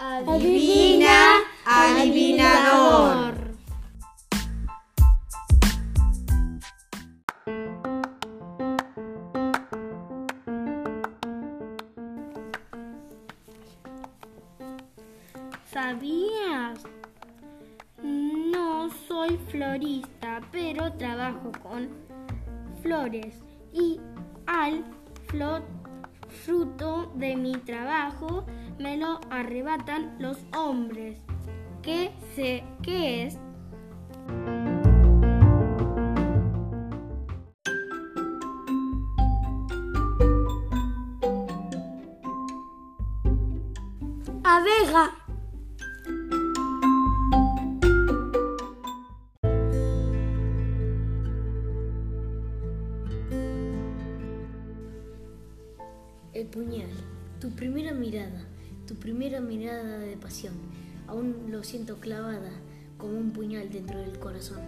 Adivina, adivinador. ¿Sabías? No soy florista, pero trabajo con flores y al fruto de mi trabajo me lo arrebatan los hombres. ¿Qué sé qué es? Abeja. El puñal, tu primera mirada, tu primera mirada de pasión, aún lo siento clavada como un puñal dentro del corazón.